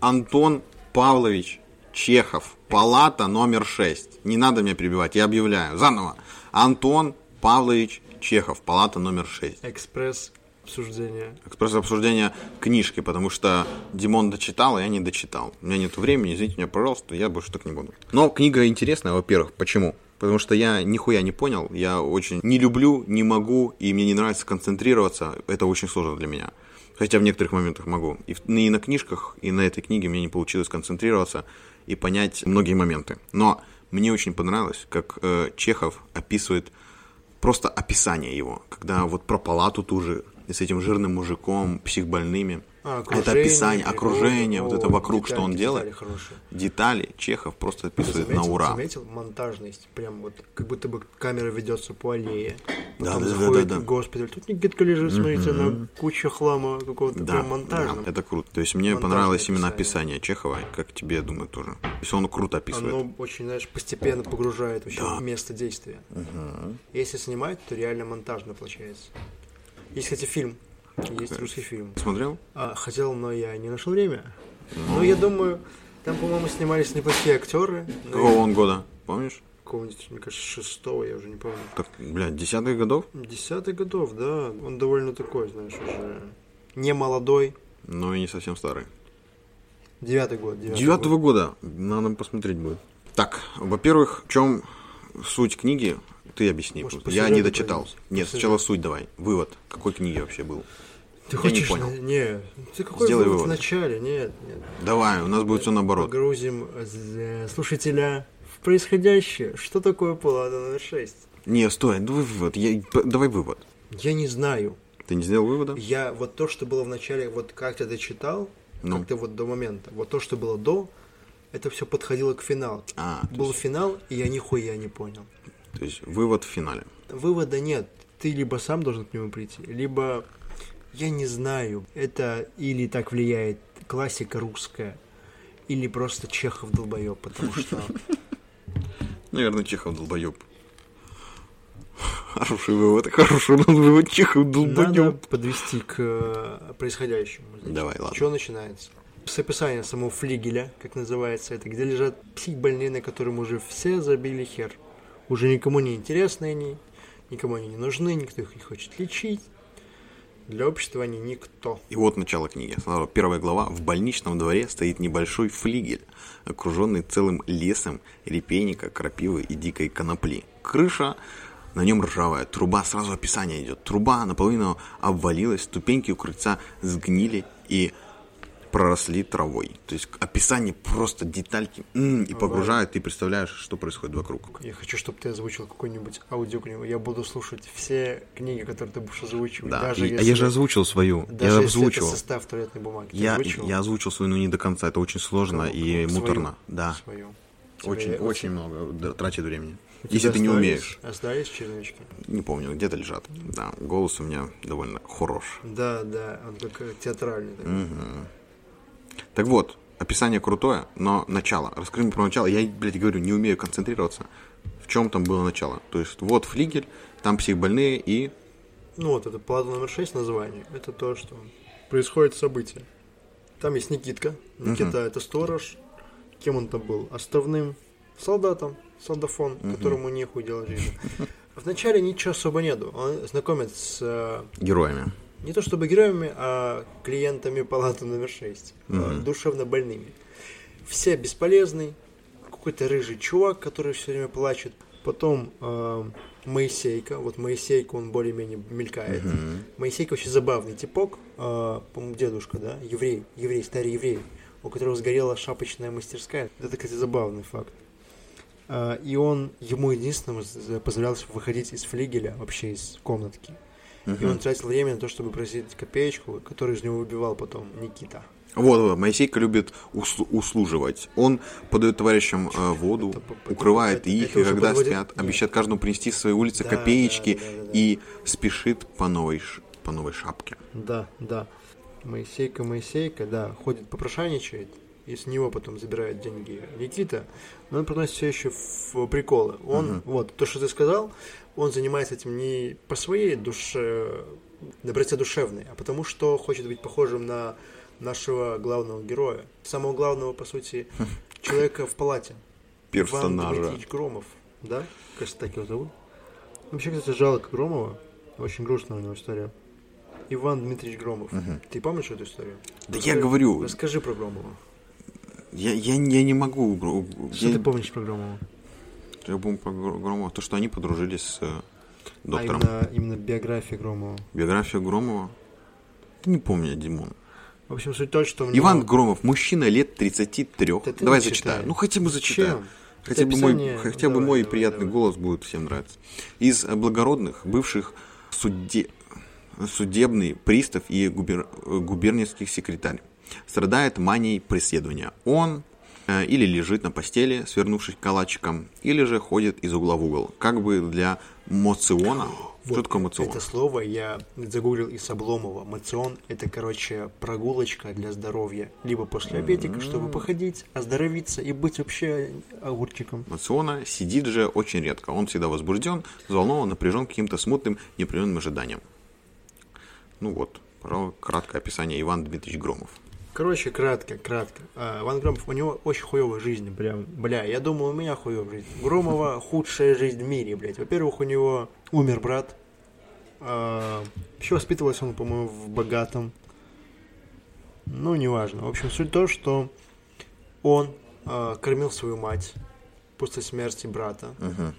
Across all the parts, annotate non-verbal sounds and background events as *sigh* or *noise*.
Антон Павлович Чехов, палата номер 6. Не надо меня перебивать, я объявляю. Заново. Антон Павлович Чехов, палата номер 6. Экспресс обсуждение. Экспресс обсуждения книжки, потому что Димон дочитал, а я не дочитал. У меня нет времени, извините меня, пожалуйста, я больше так не буду. Но книга интересная, во-первых. Почему? Потому что я нихуя не понял, я очень не люблю, не могу, и мне не нравится концентрироваться. Это очень сложно для меня. Хотя в некоторых моментах могу. И, и на книжках, и на этой книге мне не получилось концентрироваться и понять многие моменты. Но мне очень понравилось, как э, Чехов описывает просто описание его, когда вот про палату ту же с этим жирным мужиком, психбольными. А, это описание, окружение, вот это вокруг, детали, что он детали делает. хорошие. Детали Чехов просто описывает заметил, на ура. заметил монтажность? Прям вот как будто бы камера ведется по аллее. Да, да, да, да, да. госпиталь. Тут Никитка лежит, смотрите, на куча хлама какого-то Да, прям монтажного. да, это круто. То есть мне Монтажное понравилось именно описание. описание Чехова, как тебе, я думаю, тоже. То есть он круто описывает. Оно очень, знаешь, постепенно погружает вообще Да. в место действия. Если снимать, то реально монтажно получается. Есть, кстати, фильм. Есть русский фильм. Смотрел? А, хотел, но я не нашел время. Ну, я думаю, там, по-моему, снимались неплохие актеры. Какого я- он года? Помнишь? Какого-нибудь, мне кажется, шестого, я уже не помню. Так, блядь, десятых годов? Десятых годов, да. Он довольно такой, знаешь, уже не молодой. Но и не совсем старый. Девятый год. Девятый Девятого год. года. Надо посмотреть будет. Так, во-первых, в чем суть книги? Ты объясни. Может, Я не дочитал. Нет, сначала суть давай. Вывод. Какой книги вообще был? Ты Я хочешь? не понял. Не, ты какой Сделай вывод вывод. в начале? Нет, нет. Давай, у нас будет все наоборот. Погрузим э, слушателя в происходящее. Что такое палата номер 6? Не, стой, давай вывод. Я- давай вывод. Я не знаю. Ты не сделал вывода? Я вот то, что было в начале, вот как ты дочитал, Ну. как ты вот до момента, вот то, что было до, это все подходило к финалу. А, Был есть, финал, и я нихуя не понял. то есть вывод в финале. Вывода нет. Ты либо сам должен к нему прийти, либо я не знаю. Это или так влияет классика русская, или просто Чехов долбоеб, потому что *laughs* Наверное, Чехов долбоеб. Хороший вывод, хороший вывод Чехов надо долбоеб. подвести к э, происходящему. Давай, ладно. Что начинается? С описания самого флигеля, как называется это, где лежат психбольные, на которым уже все забили хер. Уже никому не интересны они, никому они не нужны, никто их не хочет лечить. Для общества они никто. И вот начало книги. Сначала первая глава. В больничном дворе стоит небольшой флигель, окруженный целым лесом репейника, крапивы и дикой конопли. Крыша на нем ржавая, труба, сразу описание идет. Труба наполовину обвалилась, ступеньки у крыльца сгнили и проросли травой. То есть описание просто детальки м, и погружает, ты представляешь, что происходит вокруг. Я хочу, чтобы ты озвучил какую-нибудь аудиокнигу. Я буду слушать все книги, которые ты будешь озвучивать. Да, даже и- а если, я же озвучил свою. даже я если озвучил. это состав туалетной бумаги. Ты Я, озвучивал? я озвучил свою, но не до конца. Это очень сложно Ну, и свою. муторно. Да. Свою. Очень, Тебе- очень много тратит времени. у Если ты не умеешь. Остались чернички? Не помню, где-то лежат. Да, голос у меня довольно хорош. Да, да, он как театральный. такой. Так вот, описание крутое, но начало. Расскажи мне про начало. Я, блядь, говорю, не умею концентрироваться. В чем там было начало? То есть, вот флигель, там психбольные и... Ну вот, это плата номер 6 название. Это то, что происходит событие. Там есть Никитка. Никита это сторож. Кем он там был? Островным солдатом, солдафон, которому нехуй делать в жизни. *laughs* Вначале ничего особо нету. Он знакомит с э, Героями. Не то чтобы героями, а клиентами палаты номер 6, душевно больными. Все бесполезный, какой-то рыжий чувак, который все время плачет. Потом э, Моисейка, вот Моисейка, он более-менее мелькает. Моисейка очень забавный типок, э, по-моему, дедушка, да, еврей, еврей, старый еврей, у которого сгорела шапочная мастерская. Это, кстати, забавный факт. А, И он ему единственному з- позволял выходить из флигеля, вообще из комнатки. И он тратил время на то, чтобы просить копеечку, которую из него выбивал потом Никита. Вот, вот, Моисейка любит услу- услуживать. Он подает товарищам э, воду, Это укрывает это- их, это и когда подводит- спят, Нет. обещает каждому принести с своей улицы Да, копеечки да, да, да, да. и спешит по новой, по новой шапке. Да, да. Моисейка, Моисейка, да, ходит попрошайничает, и с него потом забирает деньги Никита, но он приносит все еще в приколы. Он, вот, то, что ты сказал, он занимается этим не по своей душе, доброте душевной, а потому что хочет быть похожим на нашего главного героя, самого главного, по сути, *laughs* человека в палате. Иван Персонажа. Дмитриевич Громов, да? Кажется, так его зовут. Вообще, кстати, жалко Громова. Очень грустная у него история. Иван Дмитриевич Громов. Ты помнишь эту историю? Да я говорю. Расскажи про Громова. Я, я, я не могу. Что я, ты помнишь про Громова? я помню про Гро- Громова. То, что они подружились с э, доктором. А именно, именно биография Громова. Биография Громова. Не помню, Димон. В общем, суть в том, что... него- Иван Громов, мужчина лет 33. Да Давай зачитаю. Ну, хотя бы зачитаю. Чем? Хотя бы, мой, хотя бы давай, мой давай, приятный давай. голос будет всем нравиться. Из благородных, бывших суде... судебный пристав и губер... э, губернский секретарь. Страдает манией преследования. Он э, или лежит на постели, свернувшись калачиком, или же ходит из угла в угол. Как бы для моциона. Что такое моцион? Это слово я загуглил из Обломова. Мацион – это, короче, прогулочка для здоровья. Либо после обедика, чтобы походить, оздоровиться и быть вообще огурчиком. Мациона сидит же очень редко. Он всегда возбужден, взволнован, напряжен каким-то смутным, неопределенным ожиданием. Ну вот, краткое описание Иван Дмитриевич Громов. Короче, кратко, кратко. А, Иван Громов, у него очень хуевая жизнь, прям, бля, я думаю, у меня хуевая жизнь. Громова *laughs* худшая жизнь в мире, блядь. Во-первых, у него умер брат. А, еще воспитывался он, по-моему, в богатом. Ну, неважно. В общем, суть в том, что он а, кормил свою мать после смерти брата. Мгм.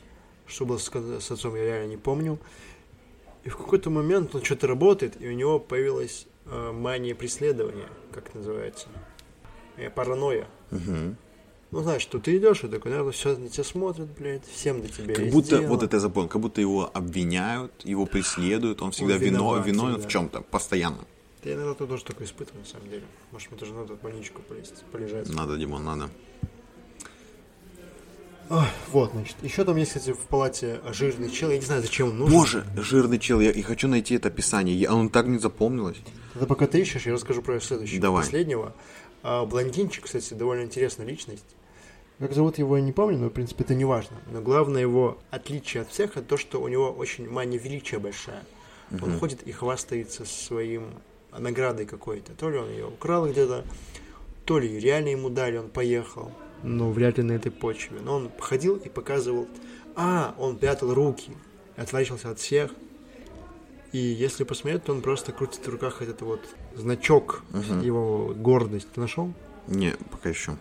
Что было с, с отцом, я реально не помню. И в какой-то момент он что-то работает, и у него появилась мания преследования, как называется. Э, паранойя. Мгм. Ну, знаешь, что ты идешь и такой, наверное, все на тебя смотрят, блядь, всем до тебя Как будто, дело. вот это я запомнил, как будто его обвиняют, его преследуют, он всегда вино, виноват виновен всегда. в чем-то, постоянно. Я иногда тоже такое испытываю, на самом деле. Может, мне тоже надо в больничку полезть, полежать. Надо, Димон, надо. Ой, вот, значит, еще там есть, кстати, в палате жирный чел, я не знаю, зачем он нужен. Боже, жирный чел, я, я хочу найти это описание, я, оно так не запомнилось. Тогда пока ты ищешь, я расскажу про следующего, Давай. последнего. А, блондинчик, кстати, довольно интересная личность. Как зовут его, я не помню, но, в принципе, это не важно. Но главное его отличие от всех, это то, что у него очень мания величия большая. Он ходит и хвастается своим наградой какой-то. То ли он ее украл где-то, то ли реально ему дали, он поехал. Ну, вряд ли на этой почве. Но он ходил и показывал... А, он прятал руки, отворачивался от всех. И если посмотреть, то он просто крутит в руках этот вот значок, его гордость. Ты нашел? Не, пока еще.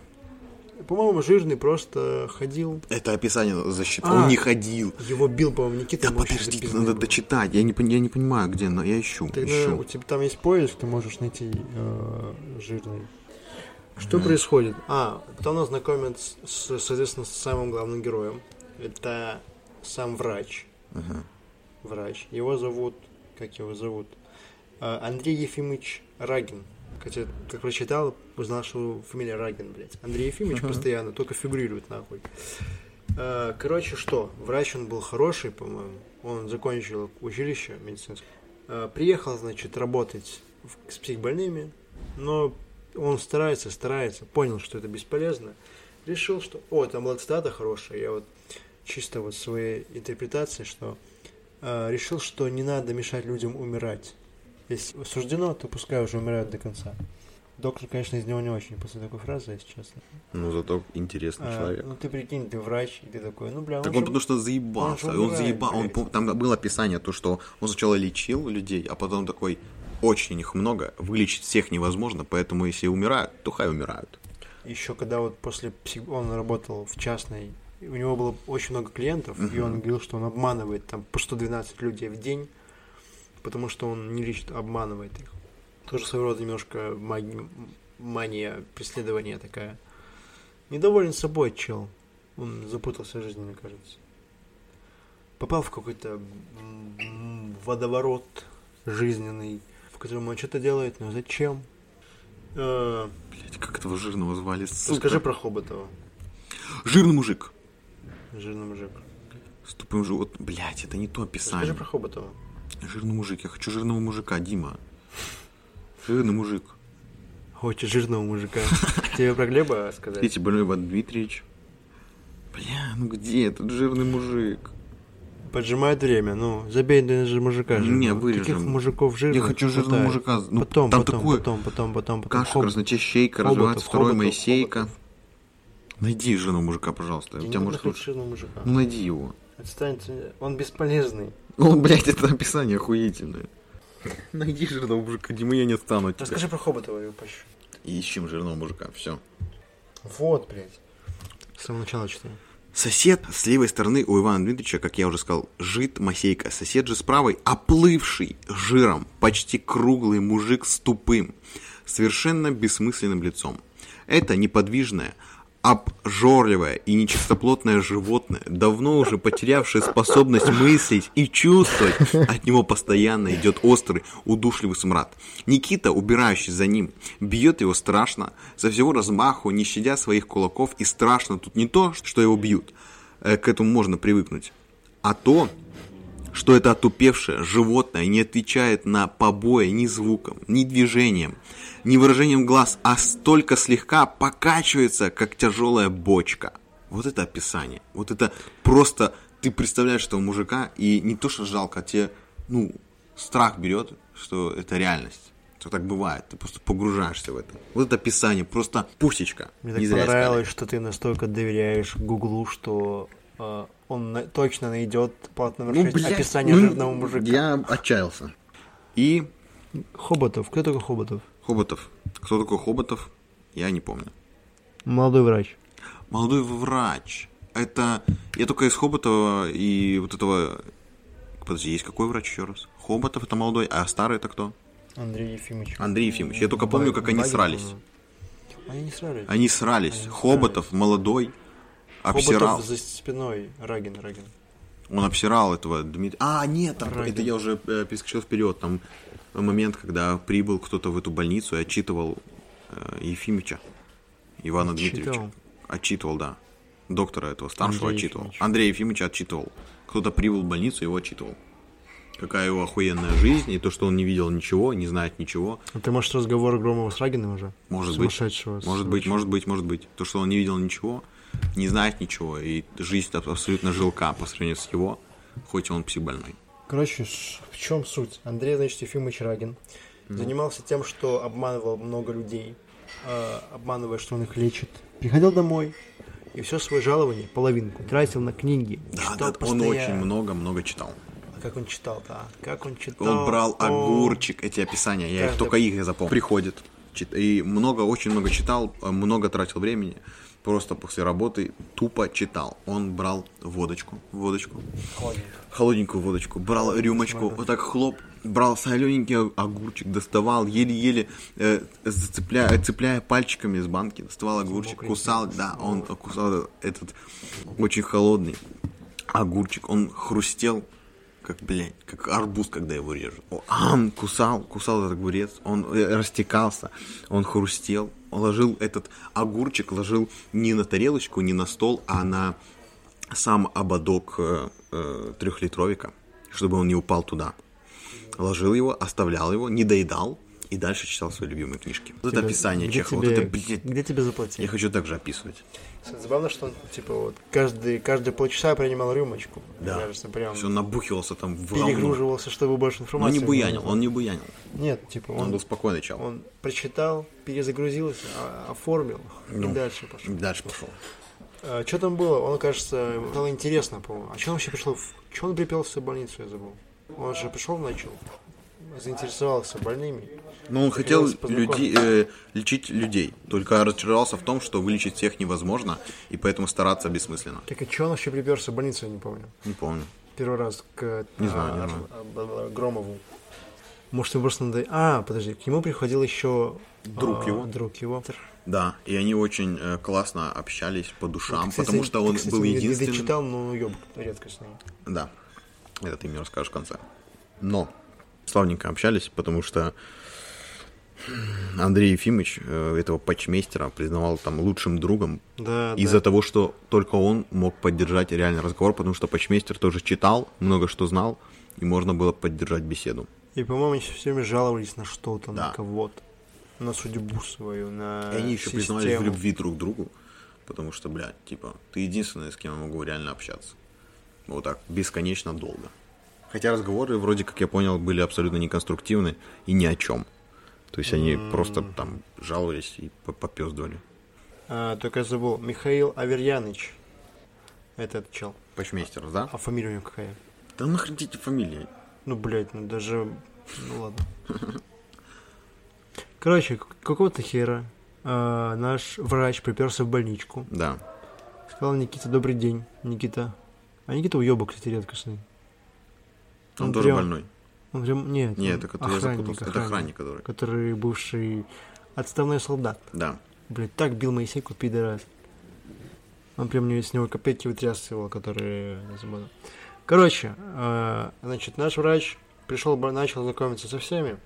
По-моему, жирный просто ходил. Это описание защиты. А. Он не ходил. Его бил, по-моему, Никита. Да подожди, надо был. дочитать. Я не, я не понимаю, где, но я ищу. Тогда ищу. у тебя там есть поиск, ты можешь найти э, жирный. Что происходит? А, потом нас знакомят, с, с- соответственно, с самым главным героем. Это сам врач. Врач. Его зовут... Как его зовут? А, Андрей Ефимович Рагин. Хотя, как прочитал, узнал, что фамилия Рагин, блядь. Андрей Ефимович постоянно, только фигурирует нахуй. А, Короче, что? Врач он был хороший, по-моему. Он закончил училище медицинское. А, Приехал, значит, работать с психбольными, но он старается, старается, понял, что это бесполезно. Решил, что, о, там была цитата хорошая, я вот чисто вот своей интерпретации, что а, решил, что не надо мешать людям умирать. Если суждено, то пускай уже умирают до конца. Доктор, конечно, из него не очень после такой фразы, если честно. Ну, зато интересный А, человек. ну ты прикинь, ты врач, и ты такой, ну бля, Так же- он потому что заебался. он Он, заебал. Он, блядь. там было описание, то, что он сначала лечил людей, а потом такой, очень их много, вылечить всех невозможно, поэтому если умирают, то хай умирают. еще когда вот после псих... он работал в частной, у него было очень много клиентов, и он говорил, что он обманывает там по 112 людей в день, потому что он не лечит, а обманывает их. Тоже своего рода немножко маги- мания преследования такая. Недоволен собой чел. Он запутался в жизни, мне кажется. Попал в какой-то водоворот жизненный, в котором он что-то делает, но зачем? Э, Блять, как этого жирного звали? сука? Расскажи про Хоботова. Жирный мужик. Жирный мужик. С тупым живот. Блять, это не то описание. Расскажи про Хоботова. Жирный мужик. Я хочу жирного мужика, Дима. Жирный мужик. Хочешь жирного мужика. Тебе про Глеба сказать? Видите, больной Иван Дмитриевич. Бля, ну где этот жирный мужик? Поджимает время, ну, забей на же мужика. Жирного. Не, вырежем. Каких мужиков жирных? Я хочу жирного хватает. мужика. Ну, потом, там потом, такое- потом, потом, потом, потом. Каша Хоб- развивается второй Хоботов, Моисейка. Хоботов. Найди жирного мужика, пожалуйста. Я У тебя может лучше. жирного мужика. Ну найди его. Отстаньте, он бесполезный. Ну, блядь, это описание охуительное. Найди жирного мужика, Дима, я не стану от тебя. Расскажи про Хоботова, его поищу. И ищем жирного мужика, все. Вот, блядь. С самого начала читаю. Сосед с левой стороны у Ивана Дмитриевича, как я уже сказал, жит Масейка. Сосед же с правой оплывший жиром, почти круглый мужик с тупым, совершенно бессмысленным лицом. Это неподвижное, обжорливое и нечистоплотное животное, давно уже потерявшее способность мыслить и чувствовать, от него постоянно идет острый, удушливый смрад. Никита, убирающий за ним, бьет его страшно, со всего размаху, не щадя своих кулаков, и страшно тут не то, что его бьют, э, к этому можно привыкнуть, а то, что это отупевшее животное не отвечает на побои ни звуком, ни движением, ни выражением глаз, а столько слегка покачивается, как тяжелая бочка. Вот это описание. Вот это просто ты представляешь этого мужика, и не то, что жалко, а тебе, ну, страх берет, что это реальность. Что так бывает, ты просто погружаешься в это. Вот это описание, просто пусечка. Мне так понравилось, что ты настолько доверяешь Гуглу, что он на- точно найдет плат номер 6 блядь, описание ну, жирного мужика. Я отчаялся. И Хоботов. Кто такой Хоботов? Хоботов. Кто такой Хоботов, я не помню. Молодой врач. Молодой врач. Это... Я только из Хоботова и вот этого... Подожди, есть какой врач еще раз? Хоботов это молодой, а старый это кто? Андрей Ефимович. Андрей Ефимович. Я только помню, как они срались. Они не срались. Они срались. Они Хоботов, молодой, обсирал. Хоботов за спиной. Рагин, Рагин. Он обсирал этого Дмитрия. А, нет, там, Рагин. это я уже э, перескочил вперед. Там момент, когда прибыл кто-то в эту больницу и отчитывал э, Ефимича, Ивана Отчитывал? Дмитриевича. Отчитывал, да. Доктора этого старшего Андрей отчитывал. Ефимович. Андрей Ефимович отчитывал. Кто-то прибыл в больницу, его отчитывал. Какая его охуенная жизнь, и то, что он не видел ничего, не знает ничего. А ты, может, разговор Громова с Рагиным уже? Может быть. Может быть, может быть, может быть. То, что он не видел ничего, не знает ничего, и жизнь аб- абсолютно жилка по сравнению с его, хоть он психбольной. Короче, в чем суть? Андрей, значит, Ефимович Рагин занимался тем, что обманывал много людей, э, обманывая, что он их лечит. Приходил домой и все свое жалование, половинку, тратил на книги. Да, читал да, он постоянно. очень много-много читал. А как он читал-то? а? Как он читал? Он брал О, огурчик, эти описания, я их только их я запомнил. Приходит, чит- и много, очень много читал, э, много тратил времени, просто после работы тупо читал. Он брал водочку, водочку, холодненько. холодненькую водочку, брал рюмочку, вот так хлоп, брал солененький огурчик, доставал, еле-еле э, зацепляя, цепляя пальчиками из банки, доставал огурчик, кусал, да, он кусал этот очень холодный огурчик, он хрустел, как, блядь, как арбуз, когда его режут. О, ам, кусал, кусал этот огурец, он э, растекался, он хрустел, он ложил этот огурчик, ложил не на тарелочку, не на стол, а на сам ободок э, э, трехлитровика, чтобы он не упал туда. Ложил его, оставлял его, не доедал и дальше читал свои любимые книжки. Вот это Тебе- описание где Чехова. тебе- Вот это, блядь, Где тебе заплатили? я хочу так же описывать. Забавно, что он, типа, вот, каждый, каждые полчаса принимал рюмочку. Мне Да. кажется, прям Все набухивался там в перегруживался, чтобы больше Но информации. не буянил, он не буянил. Нет, типа, Он он, был спокойный чел. он прочитал, перезагрузился, а- оформил Ну. и дальше пошел. Дальше пошел. что там было? Он, кажется, ему стало интересно, по-моему. А что он вообще пришел? В... Че он припелся в больницу, я забыл. Он же пришел, начал, заинтересовался больными. Но он хотел люди, э, лечить людей, только разочаровался в том, что вылечить всех невозможно, и поэтому стараться бессмысленно. Так и что он вообще приперся в больницу, я не помню. Не помню. Первый раз к Не знаю, не а, знаю. а, Громову. Может, ему просто надо... А, подожди, к нему приходил еще... Друг а, его. Друг его. Да, и они очень э, классно общались по душам, Кстати, потому что ты, он кстати, был единственным. дочитал, но ёб, редкостный. Да, это ты мне расскажешь в конце. Но славненько общались, потому что Андрей Ефимович э, этого патчмейстера признавал там лучшим другом Да, из-за да. того, что только он мог поддержать реальный разговор, потому что патчмейстер тоже читал, много что знал, и можно было поддержать беседу. И, по-моему, они все время жаловались на что-то, Да. на кого-то. На судьбу свою, на И они еще признавались в систему. любви друг к другу, потому что, блядь, типа, ты единственный, с кем я могу реально общаться. Вот так, бесконечно долго. Хотя разговоры, вроде как я понял, были абсолютно неконструктивны и ни о чем. То есть они просто там жаловались и попездывали. А, только я забыл. Михаил Аверьяныч. Этот чел. Почмейстер, да? А фамилия у него какая? Да нахрен эти фамилии? Ну, блядь, ну даже... Ну ладно. Короче, какого-то хера э, наш врач приперся в больничку. Да. Сказал Никита, добрый день, Никита. А Никита уебок, кстати, редкостный. Он, он тоже прям, больной. Он прям, нет, нет это, охранник, я запутался. Охранник, это охранник, который. Который бывший отставной солдат. Да. Блядь, так бил Моисейку, пидорас. Он прям с него копейки вытрясывал, которые... Короче, э, значит, наш врач пришел, начал знакомиться со всеми,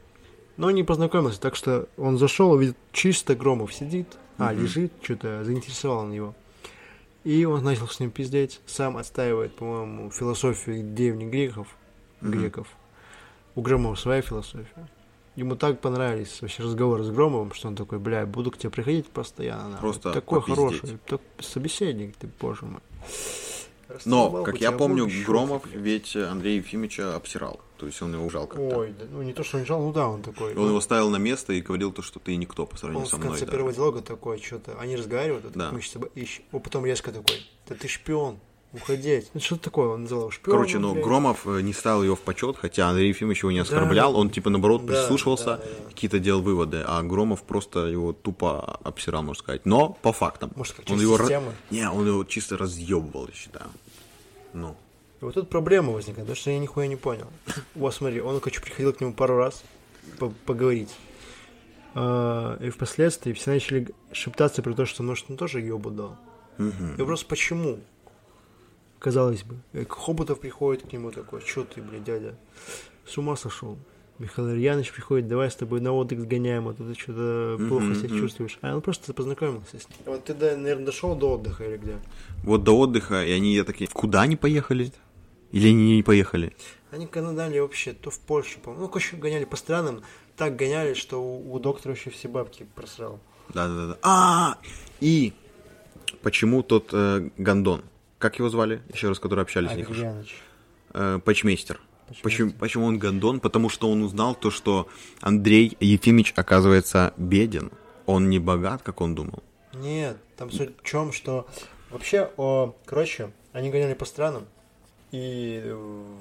но не познакомился, так что он зашел, видит, чисто Громов сидит, а, лежит, что-то заинтересовал он его. И он начал с ним пиздеть, сам отстаивает, по-моему, философию древних греков, греков. У Громова своя философия. Ему так понравились вообще разговоры с Громовым, что он такой, бля, буду к тебе приходить постоянно. Просто такой попиздеть. хороший, так, собеседник, ты, боже мой. Но, как я помню, Громов ведь Андрея Ефимовича обсирал. То есть он его ужал как-то. Ой, да, ну не то, что он жал, ну да, он такой. Он ну, его ставил на место и говорил то, что ты никто по сравнению он со мной. Он в конце да. первого диалога такой, что-то, они разговаривают, да. мы сейчас ищем. Он потом резко такой, да ты шпион, уходить. Ну, что такое, он называл шпионом. Короче, ну, Громов э, не ставил его в почет, хотя Андрей Ефимович его не оскорблял, да, он, типа, наоборот, да, прислушивался, да, да. какие-то делал выводы, а Громов просто его тупо обсирал, можно сказать. Но по фактам. Может, как он его системы? Не, он его чисто разъебывал, я считаю. Ну. И вот тут проблема возникает, потому что я нихуя не понял. *coughs* Вот смотри, он, короче, приходил к нему пару раз поговорить. А, и впоследствии все начали шептаться про то, что, может, он тоже ебу дал. Угу. И вопрос, почему? Казалось бы. Хоботов приходит к нему такой, что ты, блядь, дядя, с ума сошел. Михаил Ильянович приходит, давай с тобой на отдых сгоняем, а то ты что-то mm-hmm, плохо себя чувствуешь. А он просто познакомился с ним. Вот ты, наверное, дошел до отдыха или где? Вот до отдыха, и они такие, куда они поехали? Или они не поехали? Они канадали вообще, то в Польшу, по-моему. Ну, короче, гоняли по странам, так гоняли, что у, у доктора вообще все бабки просрал. Да-да-да. А, и почему тот э, гондон? Как его звали? Еще раз, который общались с них. Э, Почмейстер. Почему, почему он гондон? Потому что он узнал то, что Андрей Ефимович оказывается беден. Он не богат, как он думал. Нет, там суть в чем, что вообще, о, короче, они гоняли по странам, и э,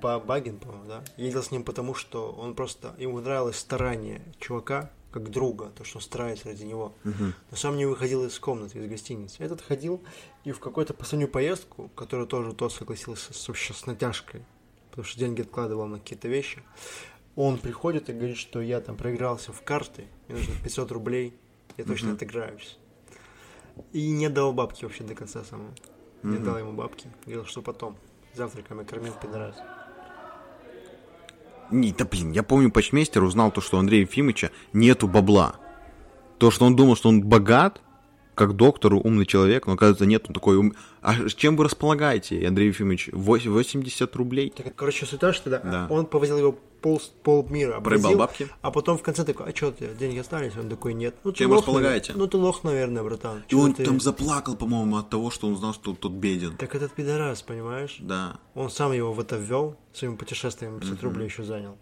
Багин, по-моему, да, ездил с ним потому, что он просто, ему нравилось старание чувака, как друга, то, что он старается ради него. Угу. Но сам не выходил из комнаты, из гостиницы. Этот ходил и в какую-то последнюю поездку, которую тоже тот согласился с, вообще с натяжкой, потому что деньги откладывал на какие-то вещи, он приходит и говорит, что я там проигрался в карты, мне нужно 500 рублей, я точно mm отыграюсь. И не дал бабки вообще до конца самого. Не дал ему бабки. Говорил, что потом. Завтраками кормил пидорас. Не, да блин, я помню, почмейстер узнал то, что у Андрея Ефимовича нету бабла. То, что он думал, что он богат, как доктор, умный человек, но оказывается нет, он такой, ум... а чем вы располагаете, Андрей Ефимович? 80 рублей? Так, короче, суть та, что да, да. он повозил его пол, пол мира, Проебал бабки? а потом в конце такой, а что ты, деньги остались? Он такой, нет. Ну, чем лох, располагаете? Ну, ты лох, наверное, братан. И он ты... там заплакал, по-моему, от того, что он знал, что тот беден. Так этот пидорас, понимаешь? Да. Он сам его в это ввел, своим путешествием 50 рублей еще занял.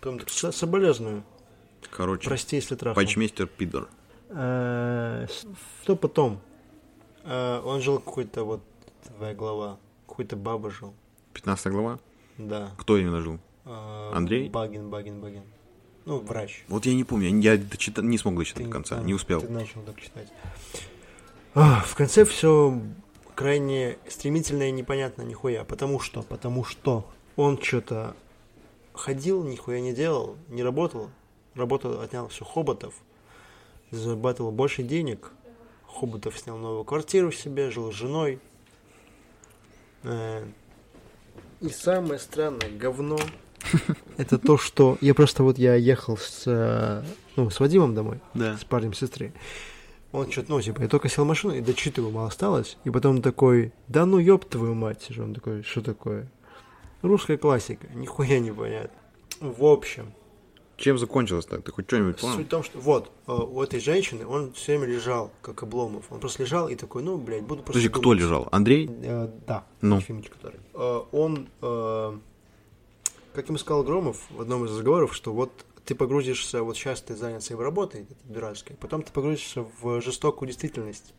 Потом так, соболезную. Короче, Прости, если трахнул. Почмейстер пидор. Э, что потом? Э, он жил какой-то вот твоя глава, какой-то баба жил. 15 глава? Да. Кто именно жил? Э, Андрей? Багин, Багин, Багин. Ну, врач. Вот я не помню, я дочита... не смог дочитать ты, до конца, не успел. Ты начал так читать. А, в конце все крайне стремительно и непонятно нихуя. Потому что, потому что он что-то ходил, нихуя не делал, не работал. Работал, отнял все Хоботов, зарабатывал больше денег. Хоботов снял новую квартиру себе, жил с женой. Э, и самое странное говно *laughs* это то, что я просто вот я ехал с, э, ну, с Вадимом домой, да. с парнем сестры. Он что-то, ну, типа, я только сел в машину и дочитываю, мало осталось. И потом такой, да ну ёб твою мать. Он такой, что такое? Русская классика, нихуя не понятно. В общем, чем закончилось-то? Ты хоть что-нибудь понял? Суть в том, что вот, э, у этой женщины он все время лежал, как Обломов. Он просто лежал и такой, ну, блядь, буду просто Подожди, кто лежал? Андрей? Э, да, Ну. Ефимович, который. Э, он, э, как ему сказал Громов в одном из разговоров, что вот ты погрузишься, вот сейчас ты занят своей работой, дурацкой, потом ты погрузишься в жестокую действительность.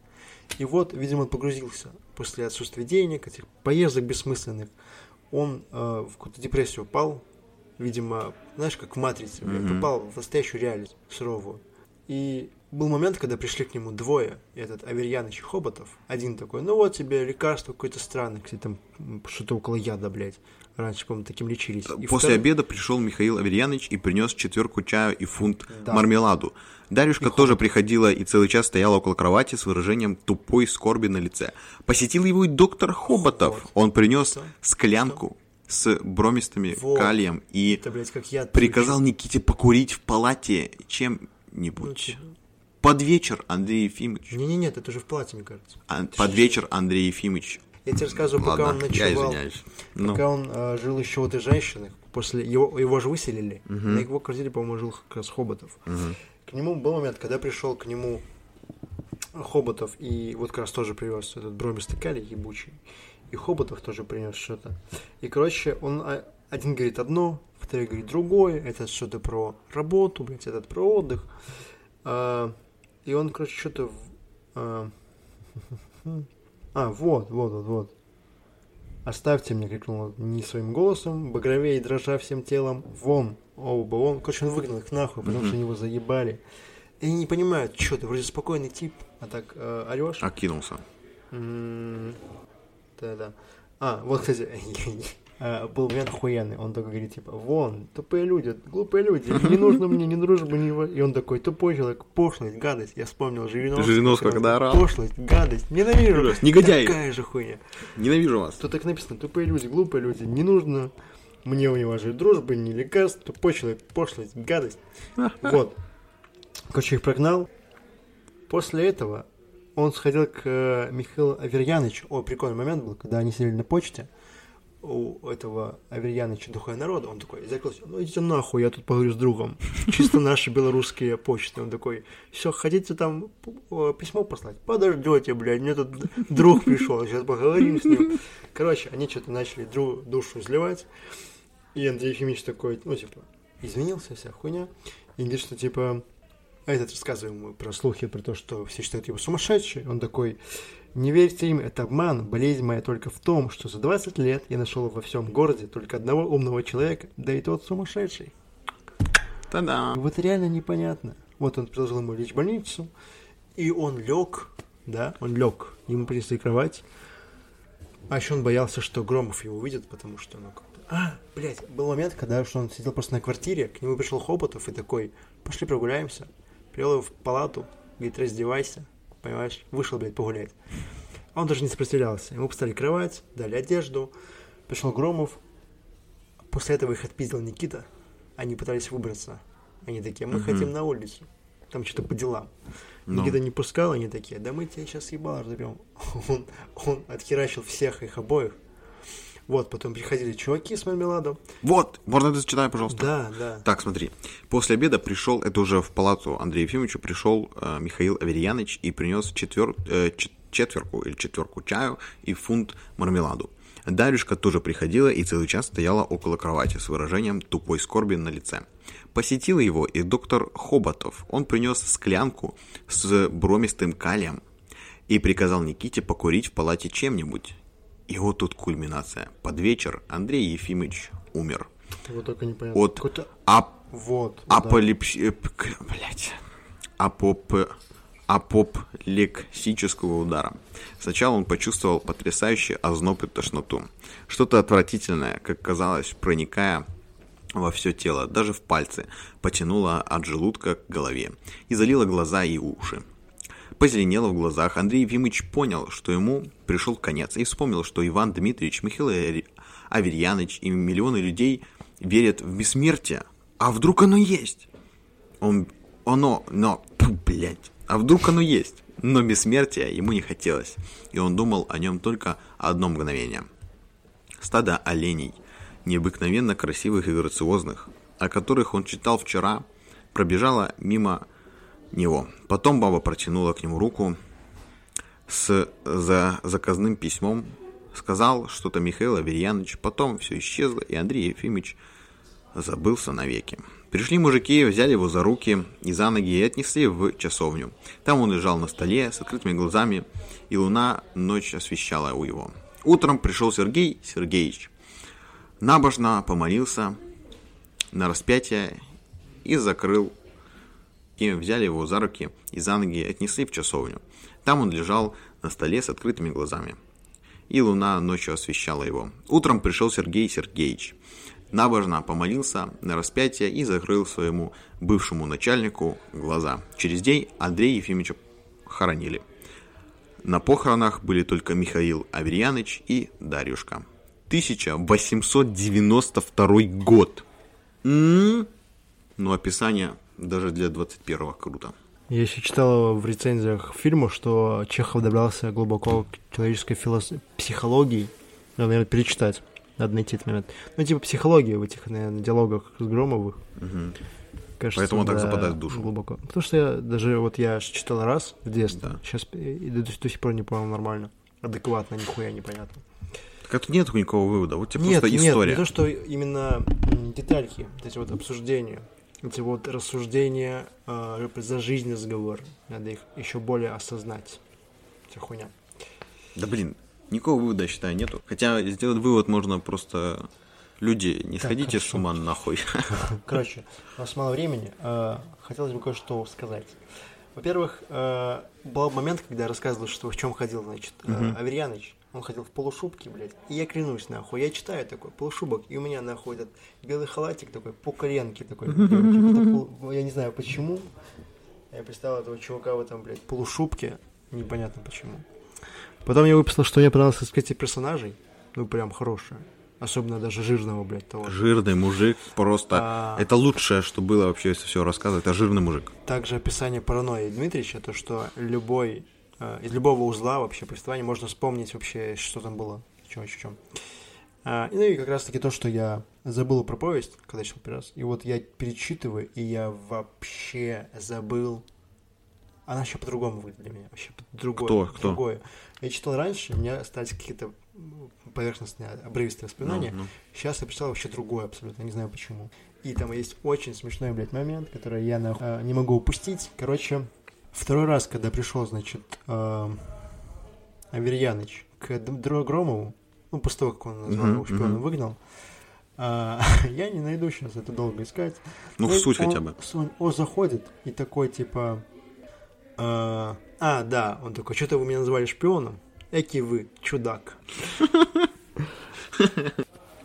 И вот, видимо, он погрузился после отсутствия денег, этих поездок бессмысленных. Он э, в какую-то депрессию упал, видимо, знаешь, как в «Матрице», блядь, Мгм. попал в настоящую реальность, суровую. И был момент, когда пришли к нему двое, этот Аверьяныч и Хоботов. Один такой, ну вот тебе лекарство какое-то странное, кстати, там что-то около яда, блядь. Раньше, по-моему, таким лечились. И После второй- обеда пришел Михаил Аверьяныч и принес четверку чаю и фунт Да. мармеладу. Дарюшка И тоже приходила и целый час стояла около кровати с выражением тупой скорби на лице. Посетил его и доктор Хоботов. Вот. Он принес склянку с бромистыми Вот. калием и Это, блядь, как яд. приказал Никите покурить в палате Ну, чем-нибудь. типа. Под вечер Андрей Ефимович. Не-не-не, это уже в платье, мне кажется. Ан- Под вечер Андрей Ефимович. Я тебе рассказываю, пока Ладно, он я ночевал. извиняюсь. Ну, Пока он э, жил еще у этой женщины, после его, его же выселили, на его квартире, по-моему, жил как раз Хоботов. К нему был момент, когда пришел к нему Хоботов, и вот как раз тоже привез этот бромистый калий ебучий, и Хоботов тоже принес что-то. И, короче, он а, один говорит одно, второй говорит другое, этот что-то про работу, блядь, этот про отдых. А, и он, короче, что-то... А, *laughs* а, вот, вот, вот, вот. «Оставьте меня!» — крикнул не своим голосом, багровее и дрожа всем телом. «Вон!» Оба вон. Короче, он выгнал их нахуй, потому Мгм. что его заебали. И они не понимают, что ты вроде спокойный тип, а так э, орешь. окинулся. М, Да-да. А, вот, кстати, *laughs* э, был момент охуенный. Он такой говорит, типа, вон, тупые люди, глупые люди, не нужно мне дружбы, ни... во-». И он такой, тупой человек, пошлость, гадость. Я вспомнил Жириновского. Жириновского, когда орал. Пошлость, гадость, ненавижу. Ужас, негодяй. Такая же хуйня. Ненавижу вас. Тут так написано, тупые люди, глупые люди, не нужно мне у него же дружбы, ни лекарств, тупой человек, пошлость, гадость. Вот. Короче, их прогнал. После этого он сходил к э, Михаилу Аверьянычу. О, прикольный момент был, когда они сидели на почте. У этого Аверьяныча духовного народа. Он такой, закрылся, ну идите нахуй, я тут поговорю с другом. *laughs* Чисто наши белорусские почты. Он такой, все, хотите там письмо послать? Подождете, блядь, мне тут друг пришел, сейчас поговорим с ним. *laughs* Короче, они что-то начали дру- душу изливать. И Андрей Ефимович такой, ну, типа, извинился, вся хуйня. И говорит, что, типа, этот рассказывал ему про слухи, про то, что все считают его сумасшедший. Он такой, не верьте им, это обман. Болезнь моя только в том, что за 20 лет я нашел во всем городе только одного умного человека, да и тот сумасшедший. Та-да. Вот реально непонятно. Вот он предложил ему лечь в больницу, и он лег, да, он лег, ему принесли кровать. А еще он боялся, что Громов его увидит, потому что, ну, как-то... А, блядь, был момент, когда что он сидел просто на квартире, к нему пришел Хоботов и такой, пошли прогуляемся. Привел его в палату, говорит, раздевайся, понимаешь, вышел, блядь, погулять. А Он даже не сопротивлялся. Ему поставили кровать, дали одежду, пришел Громов. После этого их отпиздил Никита. Они пытались выбраться. Они такие, мы Мгм. хотим на улицу. Там что-то по делам. Ну. Никита не пускал, они такие, да мы тебя сейчас ебало разобьем. *laughs* Он, он отхерачил всех их обоих. Вот, потом приходили чуваки с мармеладом. Вот, можно это зачитать, пожалуйста? Да, да. Так, смотри. После обеда пришел, это уже в палату Андрея Ефимовича, пришел э, Михаил Аверьяныч и принес четвер, э, чет- четверку или четверку чаю и фунт мармеладу. Дарюшка тоже приходила и целый час стояла около кровати с выражением тупой скорби на лице. Посетил его и доктор Хоботов. Он принес склянку с бромистым калием и приказал Никите покурить в палате чем-нибудь. И вот тут кульминация. Под вечер Андрей Ефимович умер. Вот только непонятно. От Какой-то- ап Вот. да. Аполипс... э, п- Блять. Апоп... Апоплексического удара. Сначала он почувствовал потрясающий озноб и тошноту. Что-то отвратительное, как казалось, проникая во все тело, даже в пальцы, потянуло от желудка к голове и залило глаза и уши. Позеленело в глазах, Андрей Ефимович понял, что ему пришел конец, и вспомнил, что Иван Дмитриевич, Михаил Аверьяныч и миллионы людей верят в бессмертие. А вдруг оно есть? Он, оно, но, пу, блядь, а вдруг оно есть? Но бессмертия ему не хотелось, и он думал о нем только одно мгновение. Стадо оленей, необыкновенно красивых и грациозных, о которых он читал вчера, пробежала мимо него. Потом баба протянула к нему руку с за заказным письмом, сказал что-то Михаил Аверьянович, потом все исчезло, и Андрей Ефимович забылся навеки. Пришли мужики, взяли его за руки и за ноги и отнесли в часовню. Там он лежал на столе с открытыми глазами, и луна ночь освещала у его. Утром пришел Сергей Сергеевич. Набожно помолился на распятие и закрыл. И взяли его за руки и за ноги отнесли в часовню. Там он лежал на столе с открытыми глазами. И луна ночью освещала его. Утром пришел Сергей Сергеевич набожно помолился на распятие и закрыл своему бывшему начальнику глаза. Через день Андрея Ефимовича хоронили. На похоронах были только Михаил Аверьяныч и Дарюшка. 1892 год. М-м-м. Ну, описание даже для 21-го круто. Я еще читал в рецензиях фильма, что Чехов добрался глубоко к человеческой филос... психологии. Надо, наверное, перечитать. Надо найти этот момент. Ну, типа психология в этих, наверное, диалогах с Громовых. Угу. Кажется, Поэтому он да, так западает в душу. Глубоко. Потому что я даже вот я читал раз в детстве, да. сейчас и до, до сих пор не понял нормально. Адекватно, нихуя непонятно. Так это нет никакого вывода, вот тебе нет, просто история. Нет, не то, что именно детальки, эти вот обсуждения, эти вот рассуждения э, за жизнь разговор, надо их еще более осознать. Вся хуйня. Да блин, Никакого вывода, я считаю, нету. Хотя сделать вывод можно просто... Люди, не так, сходите хорошо. с ума нахуй. *laughs* Короче, у нас мало времени. Э, хотелось бы кое-что сказать. Во-первых, э, был момент, когда я рассказывал, что в чем ходил, значит, угу. Аверьяныч. Он ходил в полушубке, блядь. И я клянусь, нахуй, я читаю такой полушубок, и у меня находят белый халатик такой, по коленке такой. *laughs* Я не знаю почему. Я представил этого чувака в этом, блядь, полушубке. Непонятно почему. Потом я выписал, что мне понравилось раскрытие персонажей. Ну, прям хорошее. Особенно даже жирного, блядь, того. Жирный мужик просто. А... Это лучшее, что было вообще, если все рассказывать. Это жирный мужик. Также описание паранойи Дмитриевича, то, что любой, из любого узла вообще повествования можно вспомнить вообще, что там было, чем, в чем. А, ну и как раз таки то, что я забыл про повесть, когда читал первый раз. И вот я перечитываю, и я вообще забыл. Она еще по-другому выглядит для меня. Вообще другое. Кто? Кто? Другое. Я читал раньше, у меня остались какие-то поверхностные, обрывистые воспоминания. No, no. Сейчас я прочитал вообще другое абсолютно, не знаю почему. И там есть очень смешной, блядь, момент, который я нахуй, э, не могу упустить. Короче, второй раз, когда пришел, значит, э, Аверьяныч к Громову, ну, после того, как он назвал его шпионом, выгнал, а, *laughs* я не найду сейчас, это долго искать. Ну, в суть он, хотя бы. Он, он заходит и такой, типа, а, а, да, он такой, что-то вы меня назвали шпионом? Эки вы, чудак.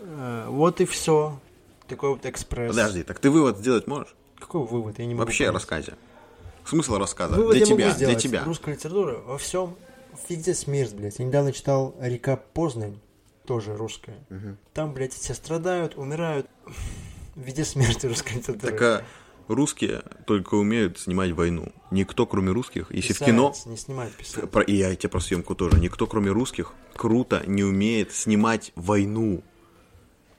Э, вот и все. Такой вот экспресс. Подожди, так ты вывод сделать можешь? Какой вывод? Я не могу. Вообще о рассказе. Смысл рассказа. Вывод для тебя, для тебя. Русская литература во всем везде смерть, блядь. Я недавно читал «Река Познань», тоже русская. Угу. Там, блядь, все страдают, умирают. *laughs* Везде смерть русской литературы. Так, а русские только умеют снимать войну. Никто, кроме русских, если писать, в кино... не снимает писать. Про, и я тебе про съемку тоже. Никто, кроме русских, круто не умеет снимать войну.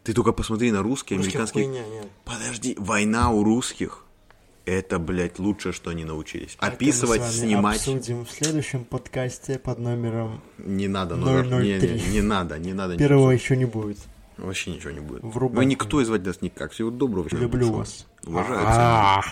Ты только посмотри на русские, русских американские... Хуйня, нет. Подожди, война у русских это, блядь, лучшее, что они научились. Это Описывать, мы с вами снимать. обсудим в следующем подкасте под номером Не надо номер. 003. Не, не, не надо, не надо. Первого еще не будет. Вообще ничего не будет. Врубай. Ну, никто из вас никак. Всего доброго. Люблю вас. Уважаю.